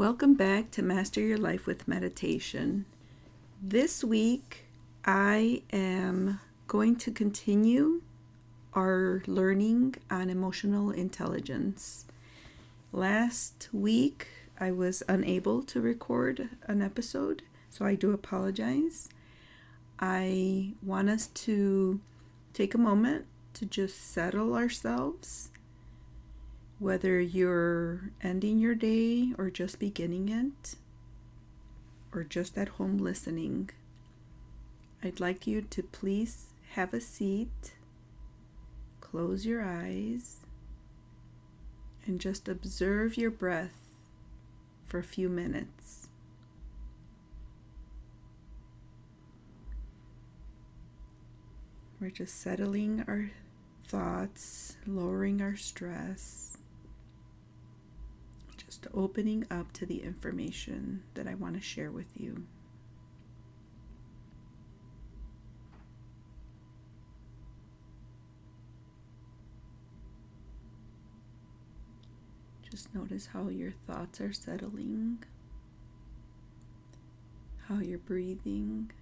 Welcome back to Master Your Life with Meditation. This week, I am going to continue our learning on emotional intelligence. Last week, I was unable to record an episode, so I do apologize. I want us to take a moment to just settle ourselves whether you're ending your day or just beginning it, or just at home listening, I'd like you to please have a seat, close your eyes, and just observe your breath for a few minutes. We're just settling our thoughts, lowering our stress just opening up to the information that I want to share with you. Just notice how your thoughts are settling, how you're breathing.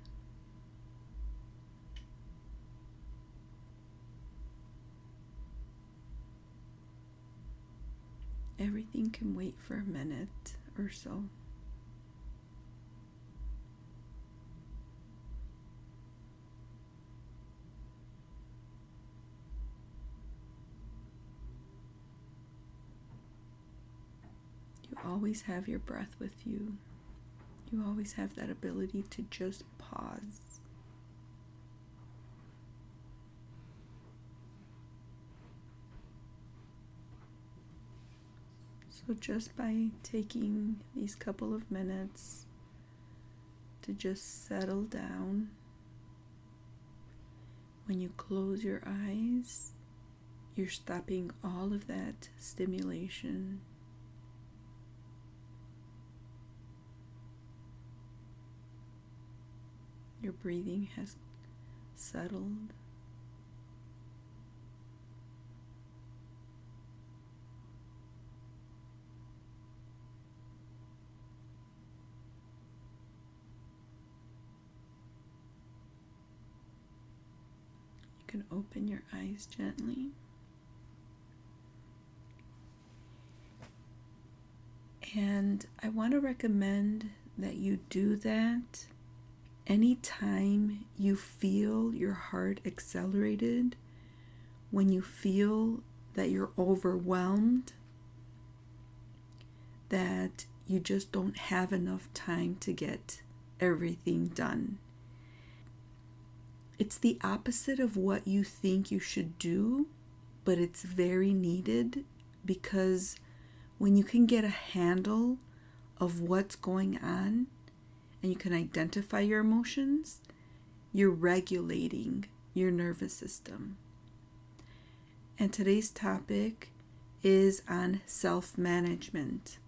Can wait for a minute or so. You always have your breath with you. You always have that ability to just pause. So, just by taking these couple of minutes to just settle down, when you close your eyes, you're stopping all of that stimulation. Your breathing has settled. Can open your eyes gently. And I want to recommend that you do that anytime you feel your heart accelerated, when you feel that you're overwhelmed, that you just don't have enough time to get everything done. It's the opposite of what you think you should do, but it's very needed because when you can get a handle of what's going on and you can identify your emotions, you're regulating your nervous system. And today's topic is on self management.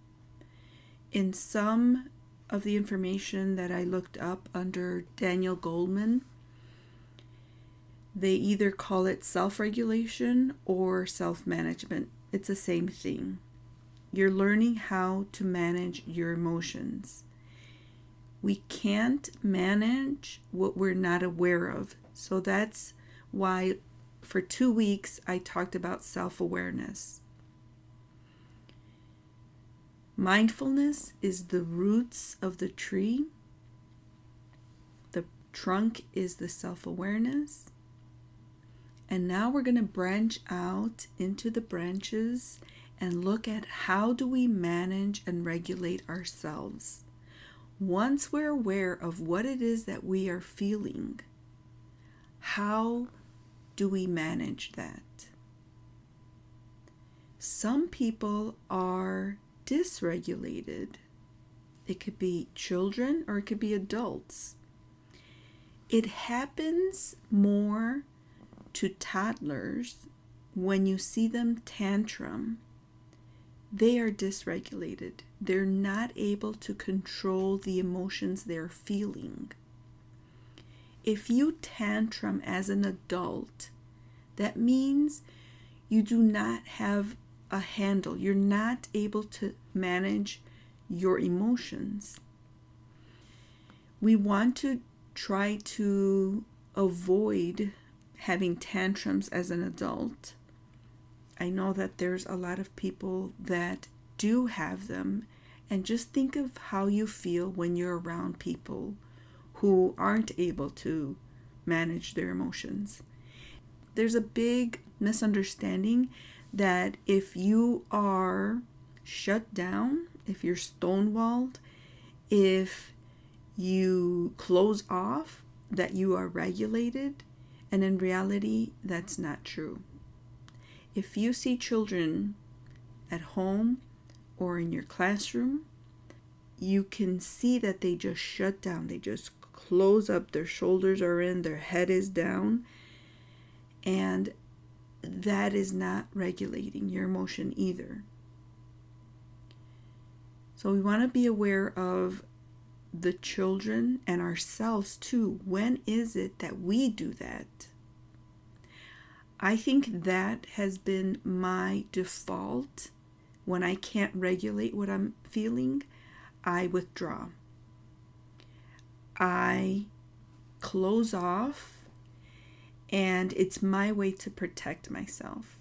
In some of the information that I looked up under Daniel Goleman, they either call it self regulation or self management. It's the same thing. You're learning how to manage your emotions. We can't manage what we're not aware of. So that's why for two weeks I talked about self awareness. Mindfulness is the roots of the tree, the trunk is the self awareness, and now we're going to branch out into the branches and look at how do we manage and regulate ourselves. Once we're aware of what it is that we are feeling, how do we manage that? Some people are dysregulated. It could be children or it could be adults. It happens more to toddlers, when you see them tantrum, they are dysregulated. They're not able to control the emotions they're feeling. If you tantrum as an adult, that means you do not have a handle. You're not able to manage your emotions. We want to try to avoid having tantrums as an adult. I know that there's a lot of people that do have them, and just think of how you feel when you're around people who aren't able to manage their emotions. There's a big misunderstanding that if you are shut down, if you're stonewalled, if you close off, that you are regulated, and in reality, that's not true. If you see children at home or in your classroom, you can see that they just shut down. They just close up, their shoulders are in, their head is down, and that is not regulating your emotion either. So we want to be aware of the children and ourselves too. When is it that we do that? I think that has been my default. When I can't regulate what I'm feeling, I withdraw. I close off, and it's my way to protect myself.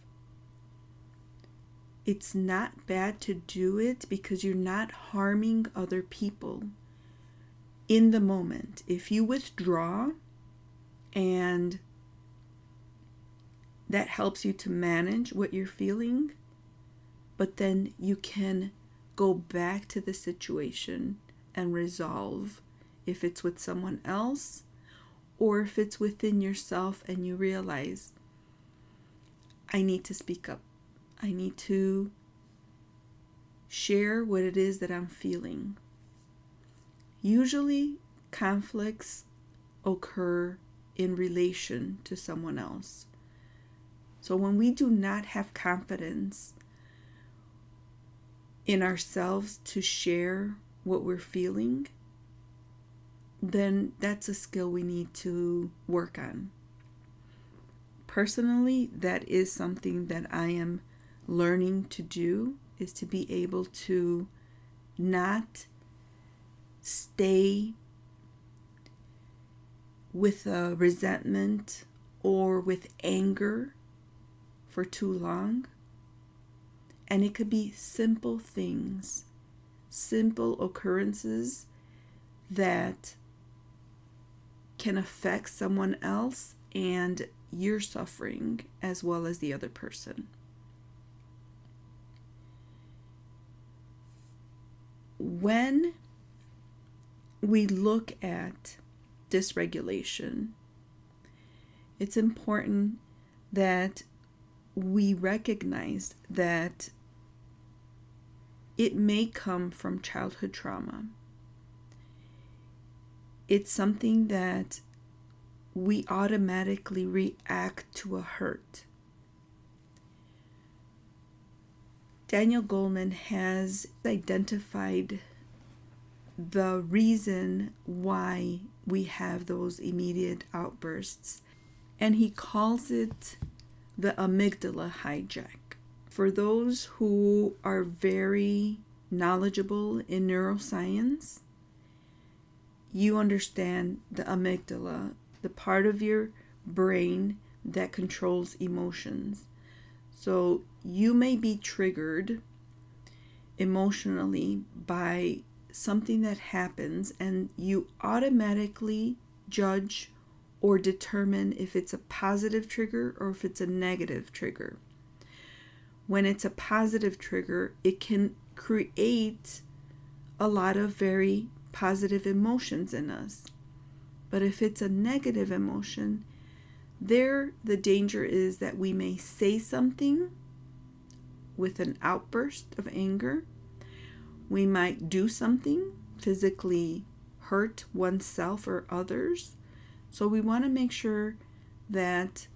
It's not bad to do it because you're not harming other people in the moment. If you withdraw and that helps you to manage what you're feeling, but then you can go back to the situation and resolve if it's with someone else or if it's within yourself and you realize, I need to speak up. I need to share what it is that I'm feeling. Usually, conflicts occur in relation to someone else. So, when we do not have confidence in ourselves to share what we're feeling, then that's a skill we need to work on. Personally, that is something that I am learning to do is to be able to not stay with a resentment or with anger for too long. And it could be simple things, simple occurrences that can affect someone else and you're suffering as well as the other person. When we look at dysregulation, it's important that we recognize that it may come from childhood trauma. It's something that we automatically react to a hurt. Daniel Goleman has identified the reason why we have those immediate outbursts. And he calls it the amygdala hijack. For those who are very knowledgeable in neuroscience, you understand the amygdala, the part of your brain that controls emotions. So you may be triggered emotionally by something that happens and you automatically judge or determine if it's a positive trigger or if it's a negative trigger. When it's a positive trigger, it can create a lot of very positive emotions in us. But if it's a negative emotion, there the danger is that we may say something with an outburst of anger we might do something, physically hurt oneself or others. So we want to make sure that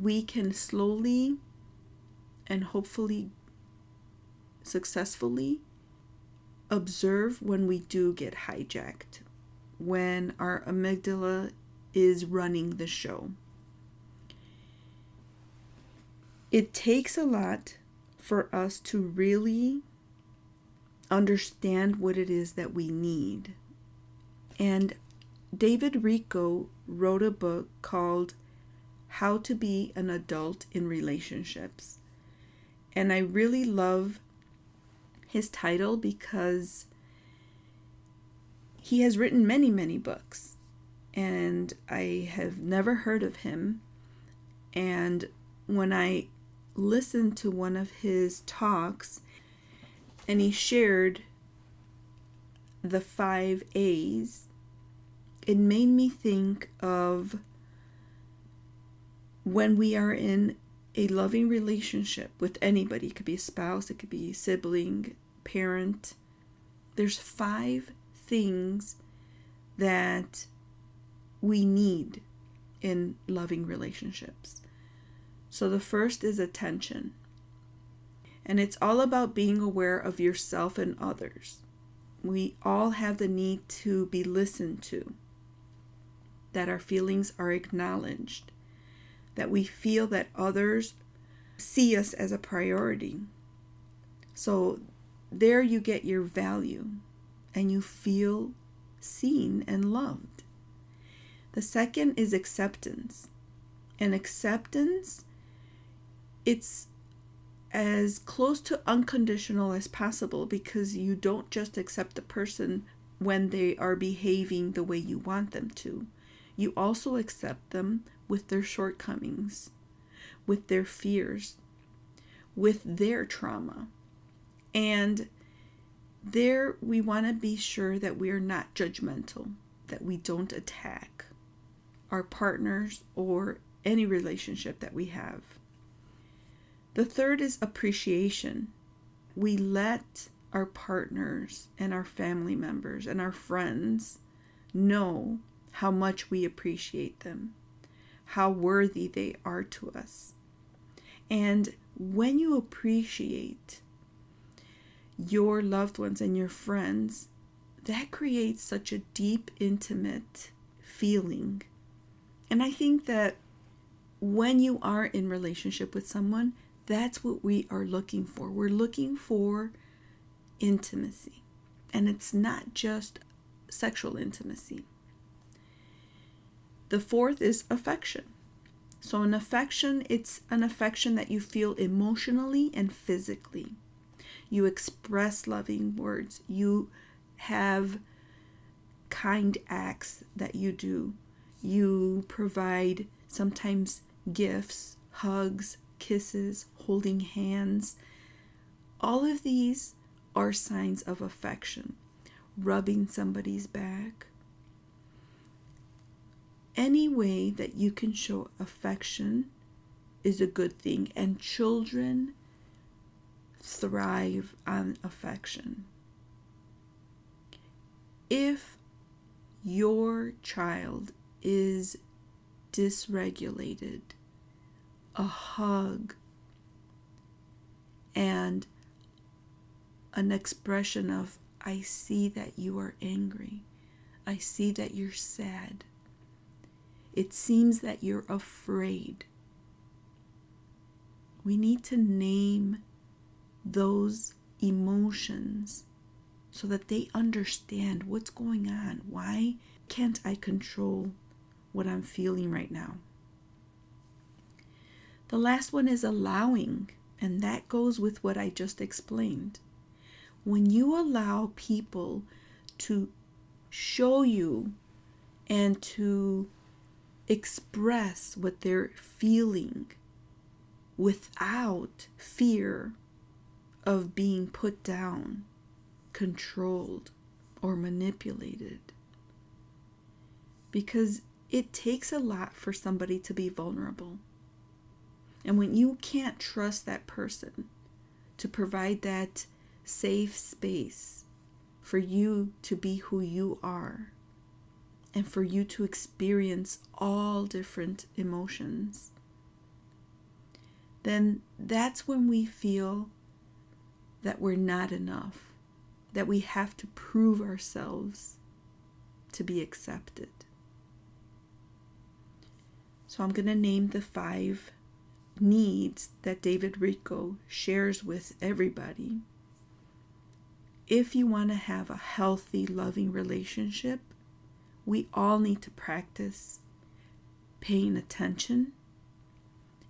we can slowly and hopefully successfully observe when we do get hijacked, when our amygdala is running the show. It takes a lot for us to really understand what it is that we need. And David Richo wrote a book called How to Be an Adult in Relationships. And I really love his title because he has written many, many books. And I have never heard of him. And when I listened to one of his talks, and he shared the five A's, it made me think of when we are in a loving relationship with anybody, it could be a spouse, it could be a sibling, parent. There's five things that we need in loving relationships. So the first is attention. And it's all about being aware of yourself and others. We all have the need to be listened to, that our feelings are acknowledged, that we feel that others see us as a priority. So there you get your value and you feel seen and loved. The second is acceptance. And acceptance, it's as close to unconditional as possible because you don't just accept the person when they are behaving the way you want them to. You also accept them with their shortcomings, with their fears, with their trauma. And there we want to be sure that we are not judgmental, that we don't attack our partners or any relationship that we have. The third is appreciation. We let our partners and our family members and our friends know how much we appreciate them, how worthy they are to us. And when you appreciate your loved ones and your friends, that creates such a deep, intimate feeling. And I think that when you are in relationship with someone, that's what we are looking for. We're looking for intimacy. And it's not just sexual intimacy. The fourth is affection. So, an affection, it's an affection that you feel emotionally and physically. You express loving words. You have kind acts that you do. You provide sometimes gifts, hugs, kisses, holding hands. All of these are signs of affection. Rubbing somebody's back. Any way that you can show affection is a good thing, and children thrive on affection. If your child is dysregulated, a hug, and an expression of, I see that you are angry. I see that you're sad. It seems that you're afraid. We need to name those emotions so that they understand what's going on. Why can't I control what I'm feeling right now? The last one is allowing, and that goes with what I just explained. When you allow people to show you and to express what they're feeling without fear of being put down, controlled, or manipulated. Because it takes a lot for somebody to be vulnerable. And when you can't trust that person to provide that safe space for you to be who you are and for you to experience all different emotions, then that's when we feel that we're not enough, that we have to prove ourselves to be accepted. So I'm going to name the five needs that David Richo shares with everybody. if you want to have a healthy, loving relationship, we all need to practice paying attention,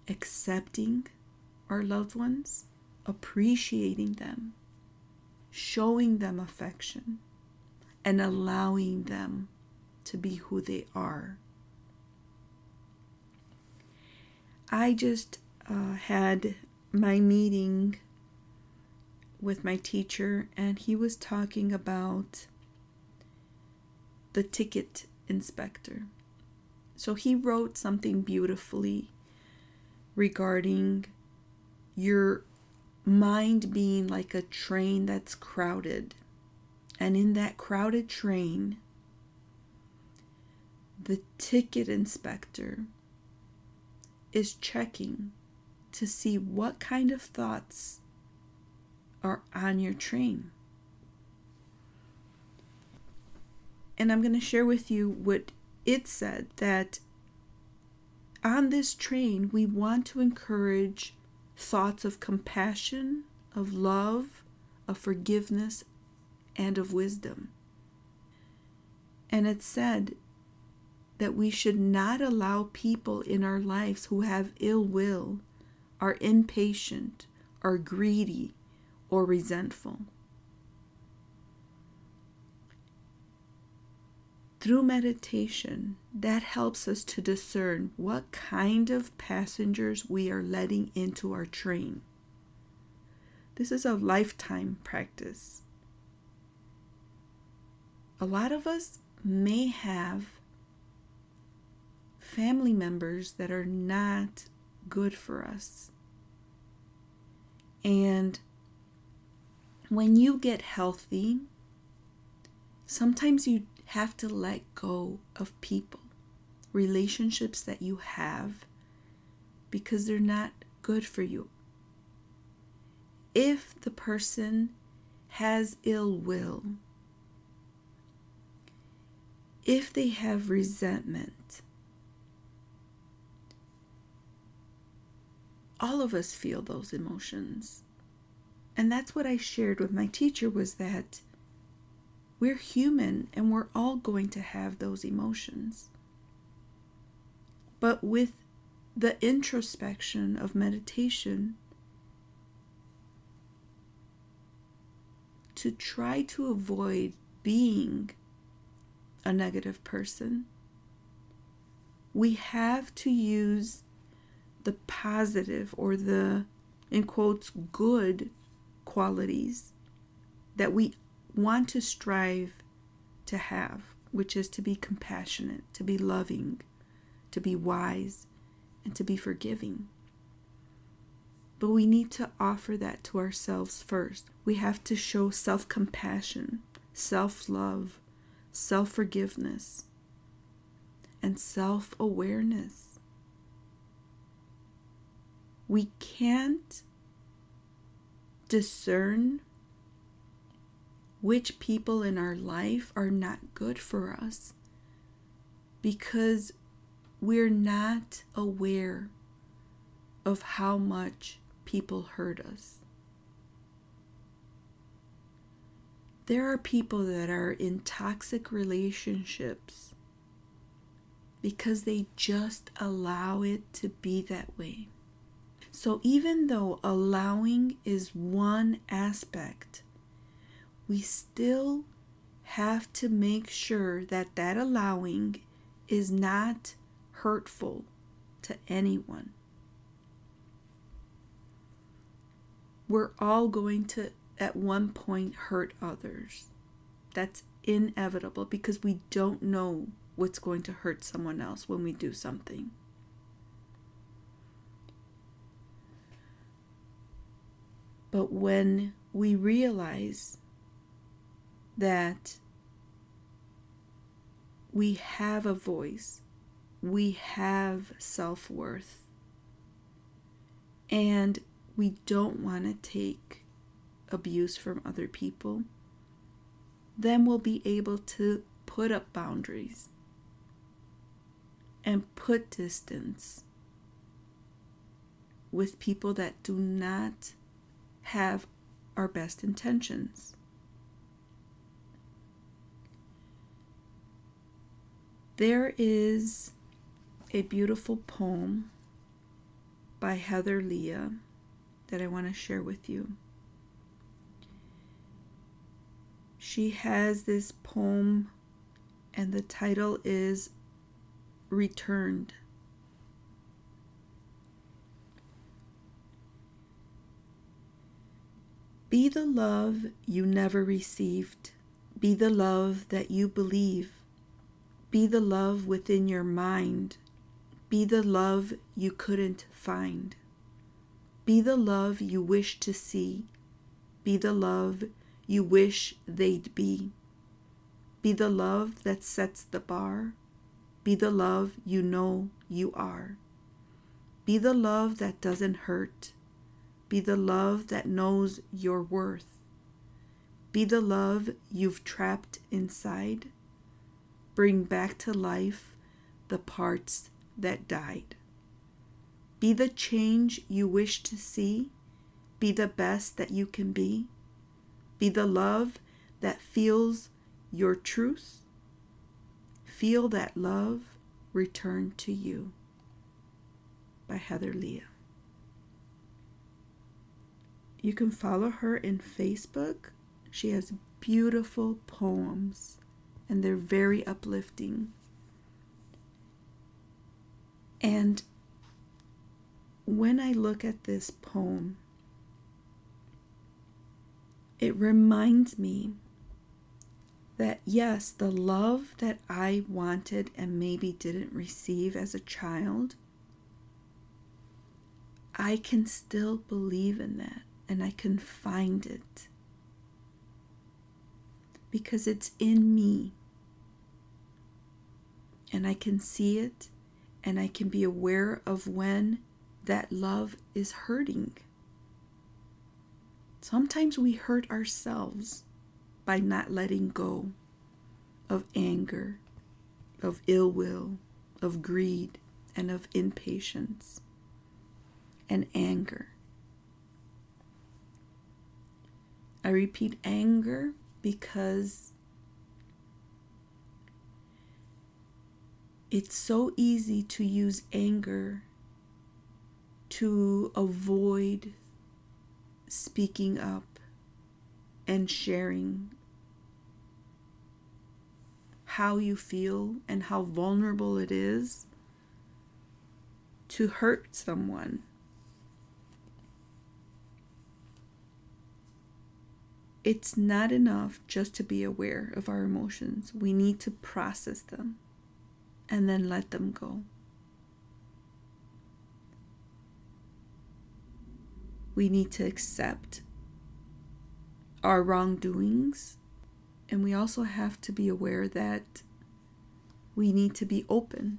accepting our loved ones, appreciating them, showing them affection, and allowing them to be who they are. I just uh, had my meeting with my teacher, and he was talking about the ticket inspector. So he wrote something beautifully regarding your mind being like a train that's crowded. And in that crowded train, the ticket inspector is checking to see what kind of thoughts are on your train. And I'm going to share with you what it said that on this train, we want to encourage thoughts of compassion, of love, of forgiveness, and of wisdom. And it said that we should not allow people in our lives who have ill will, are impatient, are greedy, or resentful. Through meditation, that helps us to discern what kind of passengers we are letting into our train. This is a lifetime practice. A lot of us may have family members that are not good for us. And when you get healthy, sometimes you have to let go of people, relationships that you have, because they're not good for you. If the person has ill will, if they have resentment, all of us feel those emotions. And that's what I shared with my teacher was that we're human and we're all going to have those emotions. But with the introspection of meditation, to try to avoid being a negative person, we have to use the positive or the, in quotes, good qualities that we want to strive to have, which is to be compassionate, to be loving, to be wise, and to be forgiving. But we need to offer that to ourselves first. We have to show self compassion, self love, self forgiveness, and self awareness. We can't discern which people in our life are not good for us because we're not aware of how much people hurt us. There are people that are in toxic relationships because they just allow it to be that way. So, even though allowing is one aspect we still have to make sure that that allowing is not hurtful to anyone. We're all going to, at one point, hurt others. That's inevitable because we don't know what's going to hurt someone else when we do something. But when we realize that we have a voice, we have self worth, and we don't want to take abuse from other people, then we'll be able to put up boundaries and put distance with people that do not have our best intentions. There is a beautiful poem by Heather Leah that I want to share with you. She has this poem, and the title is Returned. Be the love you never received. Be the love that you believe. Be the love within your mind. Be the love you couldn't find. Be the love you wish to see. Be the love you wish they'd be. Be the love that sets the bar. Be the love you know you are. Be the love that doesn't hurt. Be the love that knows your worth. Be the love you've trapped inside. Bring back to life the parts that died. Be the change you wish to see. Be the best that you can be. Be the love that feels your truth. Feel that love return to you. By Heather Leah. You can follow her in Facebook. She has beautiful poems and they're very uplifting. And when I look at this poem, it reminds me that yes, the love that I wanted and maybe didn't receive as a child, I can still believe in that and I can find it because it's in me and I can see it and I can be aware of when that love is hurting. Sometimes we hurt ourselves by not letting go of anger, of ill will, of greed, and of impatience and anger. I repeat anger because it's so easy to use anger to avoid speaking up and sharing how you feel and how vulnerable it is to hurt someone. It's not enough just to be aware of our emotions. We need to process them and then let them go. We need to accept our wrongdoings, and we also have to be aware that we need to be open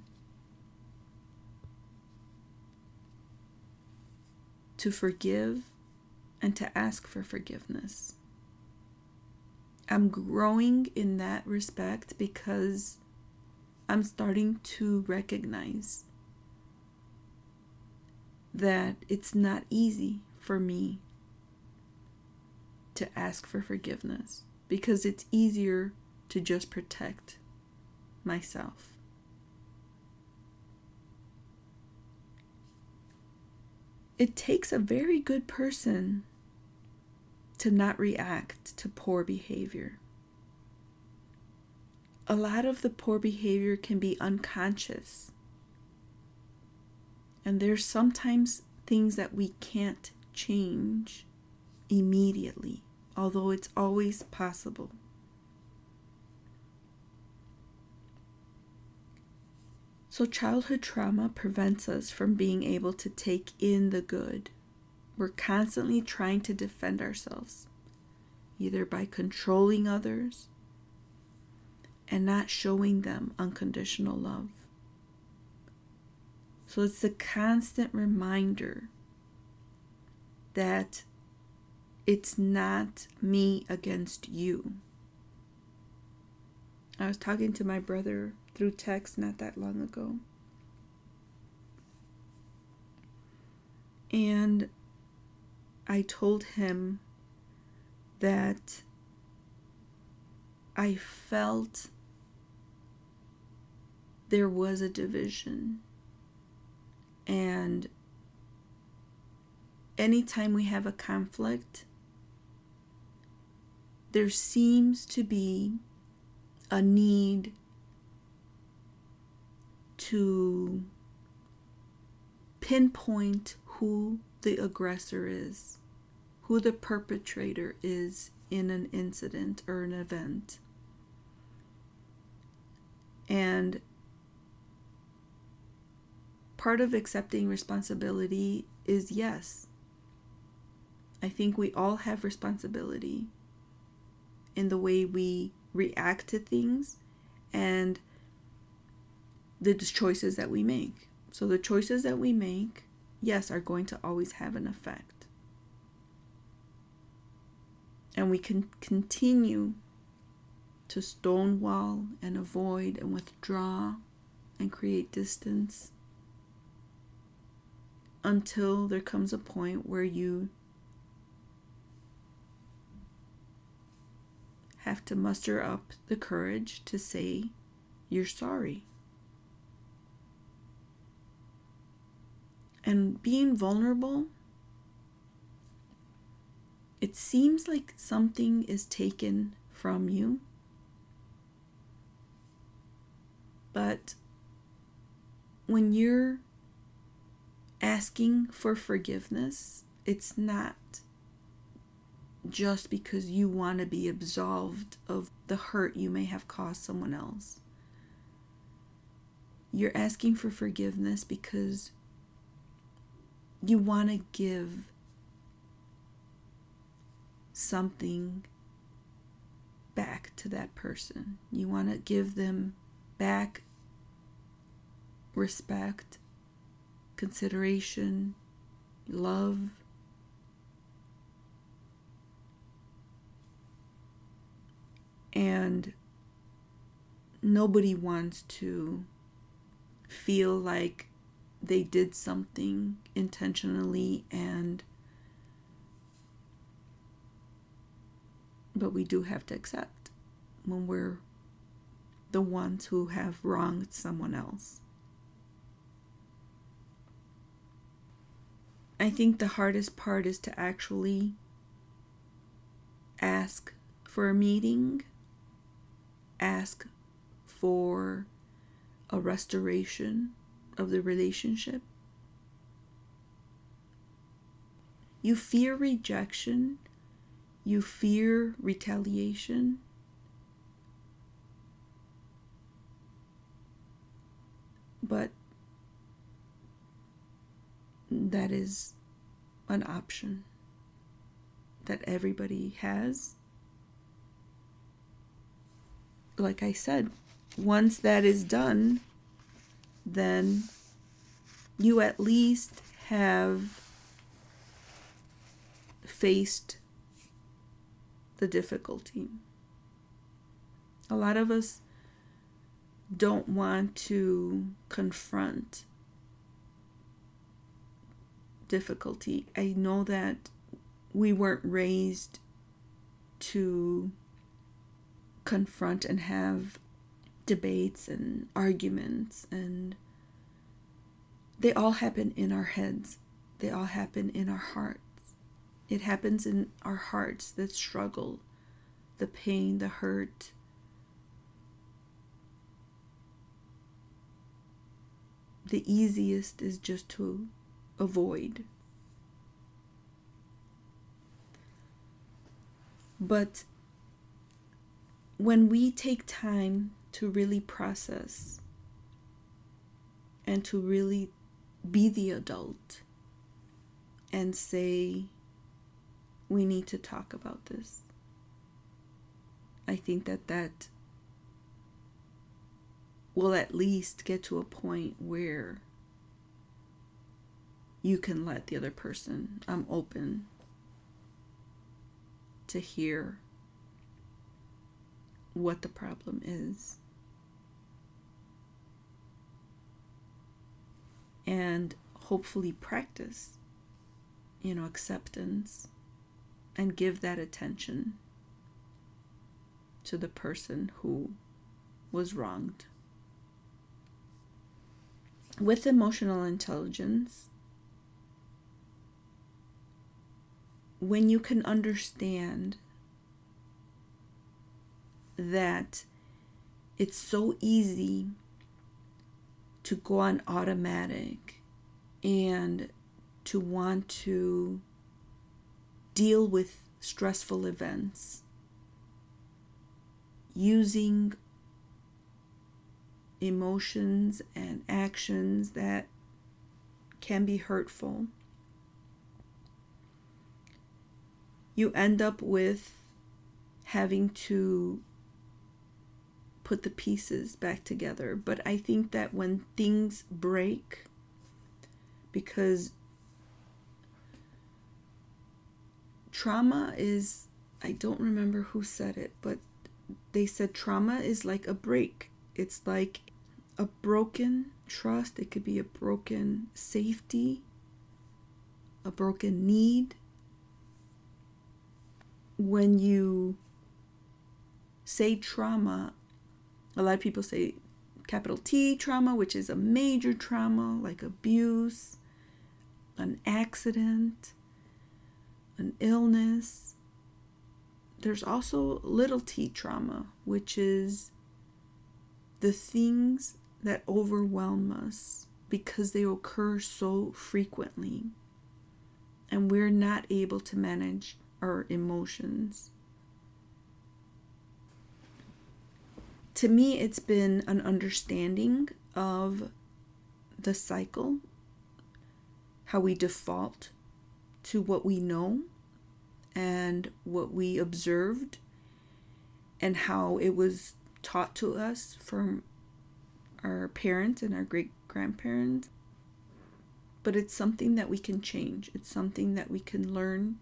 to forgive and to ask for forgiveness. I'm growing in that respect because I'm starting to recognize that it's not easy for me to ask for forgiveness because it's easier to just protect myself. It takes a very good person to not react to poor behavior. A lot of the poor behavior can be unconscious. And there's sometimes things that we can't change immediately, although it's always possible. So, childhood trauma prevents us from being able to take in the good we're constantly trying to defend ourselves, either by controlling others and not showing them unconditional love. So it's a constant reminder that it's not me against you. I was talking to my brother through text not that long ago. And I told him that I felt there was a division. And anytime we have a conflict, there seems to be a need to pinpoint who the aggressor is, who the perpetrator is in an incident or an event. And part of accepting responsibility is yes. I think we all have responsibility in the way we react to things and the choices that we make. So, the choices that we make, yes, are going to always have an effect. And we can continue to stonewall and avoid and withdraw and create distance until there comes a point where you have to muster up the courage to say you're sorry. And being vulnerable, it seems like something is taken from you. But when you're asking for forgiveness, it's not just because you want to be absolved of the hurt you may have caused someone else. You're asking for forgiveness because you want to give something back to that person. You want to give them back respect consideration, love. And nobody wants to feel like they did something intentionally and but we do have to accept when we're the ones who have wronged someone else. I think the hardest part is to actually ask for a meeting, ask for a restoration of the relationship. You fear rejection, you fear retaliation. But that is an option that everybody has. Like I said, once that is done, then you at least have faced the difficulty. A lot of us don't want to confront difficulty. I know that we weren't raised to confront and have debates and arguments and they all happen in our heads. They all happen in our hearts. It happens in our hearts that struggle, the pain, the hurt. The easiest is just to avoid. But when we take time to really process and to really be the adult and say, we need to talk about this. I think that that will at least get to a point where you can let the other person. I'm open to hear what the problem is. And hopefully practice, you know, acceptance and give that attention to the person who was wronged. with emotional intelligence, when you can understand that it's so easy to go on automatic and to want to deal with stressful events using emotions and actions that can be hurtful, you end up with having to put the pieces back together. But I think that when things break, because trauma is, I don't remember who said it, but they said trauma is like a break. It's like a broken trust, it could be a broken safety, a broken need. When you say trauma, a lot of people say capital T trauma, which is a major trauma like abuse, an accident, an illness. There's also little t trauma, which is the things that overwhelm us because they occur so frequently and we're not able to manage our emotions. To me, it's been an understanding of the cycle, how we default to what we know and what we observed, and how it was taught to us from our parents and our great grandparents. But it's something that we can change. It's something that we can learn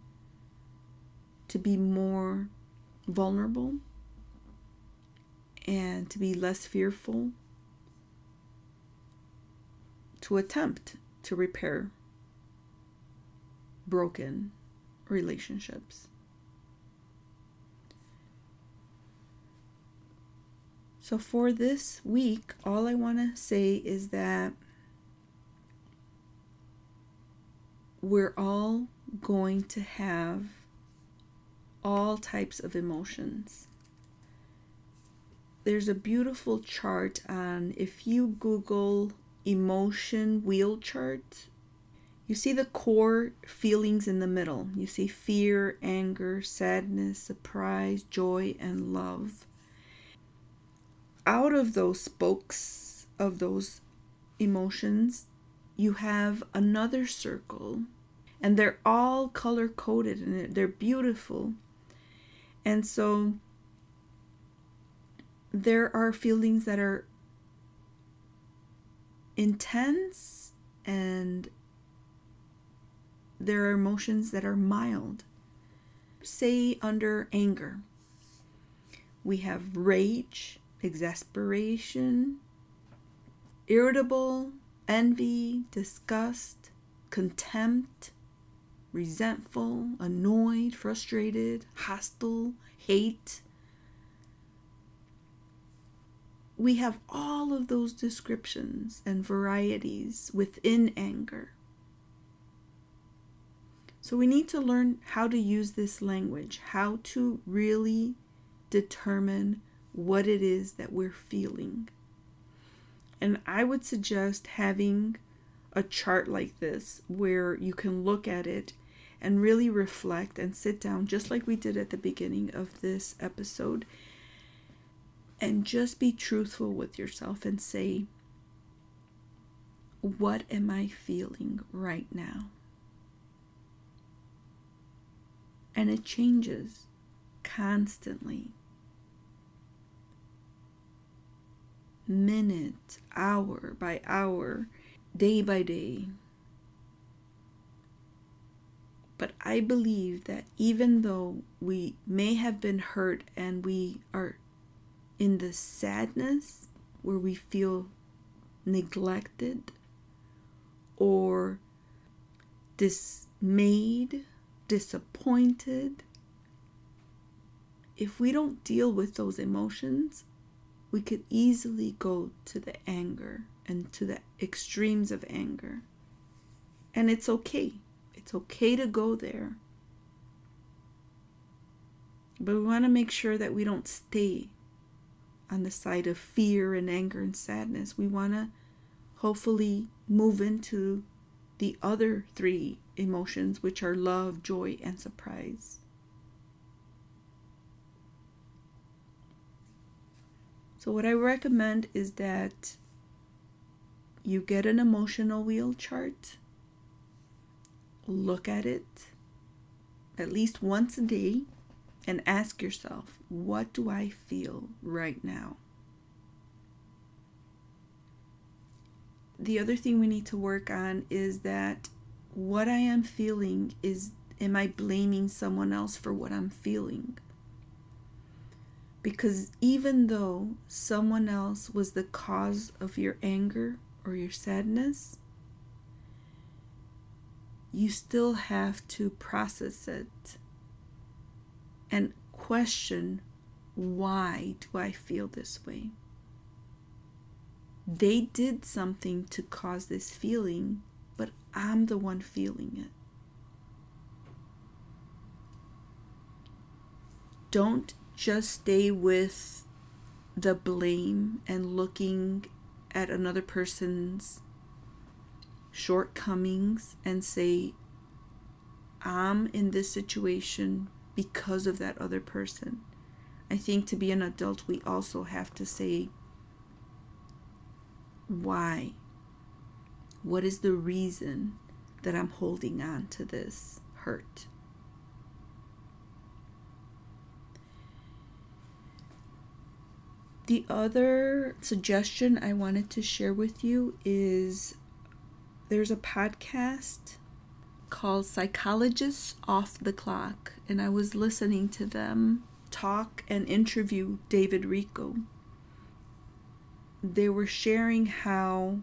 to be more vulnerable and to be less fearful, to attempt to repair broken relationships. So, for this week, all I want to say is that we're all going to have all types of emotions. There's a beautiful chart on if you Google emotion wheel chart, you see the core feelings in the middle. You see fear, anger, sadness, surprise, joy, and love out of those spokes of those emotions, you have another circle, and they're all color coded and they're beautiful. And so there are feelings that are intense and there are emotions that are mild. Say under anger, we have rage, exasperation, irritable, envy, disgust, contempt, resentful, annoyed, frustrated, hostile, hate. We have all of those descriptions and varieties within anger. So we need to learn how to use this language, how to really determine what it is that we're feeling. And I would suggest having a chart like this where you can look at it and really reflect and sit down, just like we did at the beginning of this episode, and just be truthful with yourself and say, What am I feeling right now? And it changes constantly. minute, hour by hour, day by day. But I believe that even though we may have been hurt and we are in the sadness where we feel neglected or dismayed, disappointed, if we don't deal with those emotions, we could easily go to the anger and to the extremes of anger. And it's okay. It's okay to go there. But we want to make sure that we don't stay on the side of fear and anger and sadness. We want to hopefully move into the other three emotions, which are love, joy, and surprise. So, what I recommend is that you get an emotional wheel chart, look at it at least once a day, and ask yourself, what do I feel right now? The other thing we need to work on is that what I am feeling is, am I blaming someone else for what I'm feeling? Because even though someone else was the cause of your anger or your sadness, you still have to process it and question why do I feel this way? They did something to cause this feeling, but I'm the one feeling it. Don't just stay with the blame and looking at another person's shortcomings and say, I'm in this situation because of that other person. I think to be an adult, we also have to say, why? What is the reason that I'm holding on to this hurt? The other suggestion I wanted to share with you is there's a podcast called Psychologists Off the Clock, and I was listening to them talk and interview David Richo. They were sharing how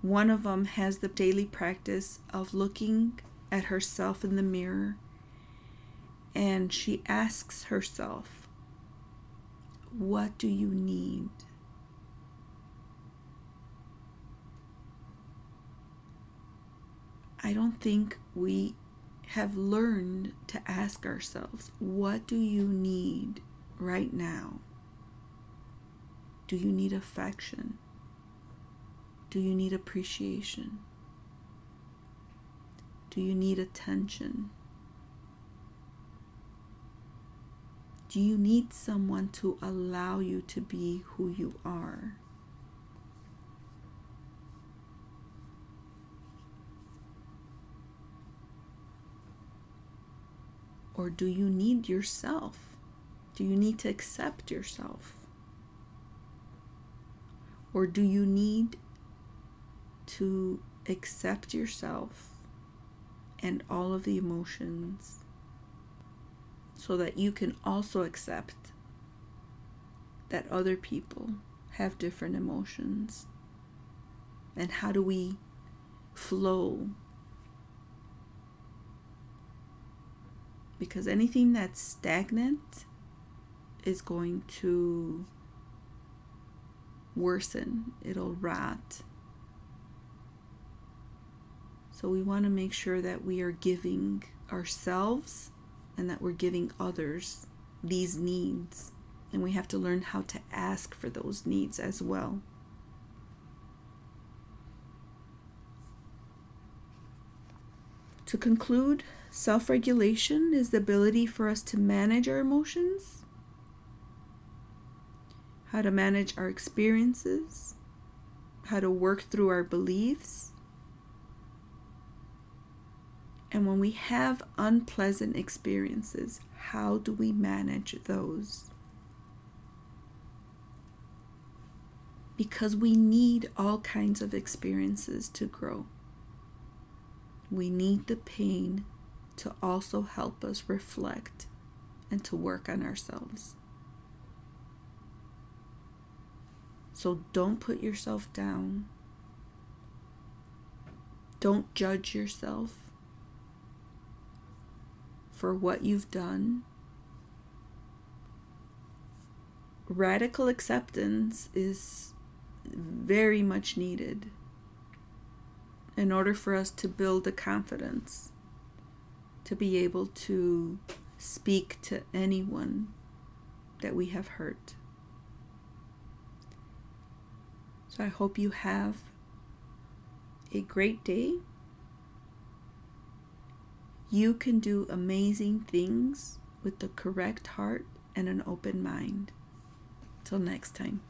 one of them has the daily practice of looking at herself in the mirror and she asks herself, What do you need? I don't think we have learned to ask ourselves, what do you need right now? Do you need affection? Do you need appreciation? Do you need attention? Do you need someone to allow you to be who you are? Or do you need yourself? Do you need to accept yourself? Or do you need to accept yourself and all of the emotions so that you can also accept that other people have different emotions? And how do we flow because anything that's stagnant is going to worsen, it'll rot. So we want to make sure that we are giving ourselves and that we're giving others these needs. And we have to learn how to ask for those needs as well. To conclude, self regulation is the ability for us to manage our emotions, how to manage our experiences, how to work through our beliefs. And when we have unpleasant experiences, how do we manage those? Because we need all kinds of experiences to grow we need the pain to also help us reflect and to work on ourselves. So don't put yourself down. Don't judge yourself for what you've done. Radical acceptance is very much needed in order for us to build the confidence to be able to speak to anyone that we have hurt. So I hope you have a great day. You can do amazing things with the correct heart and an open mind. Till next time.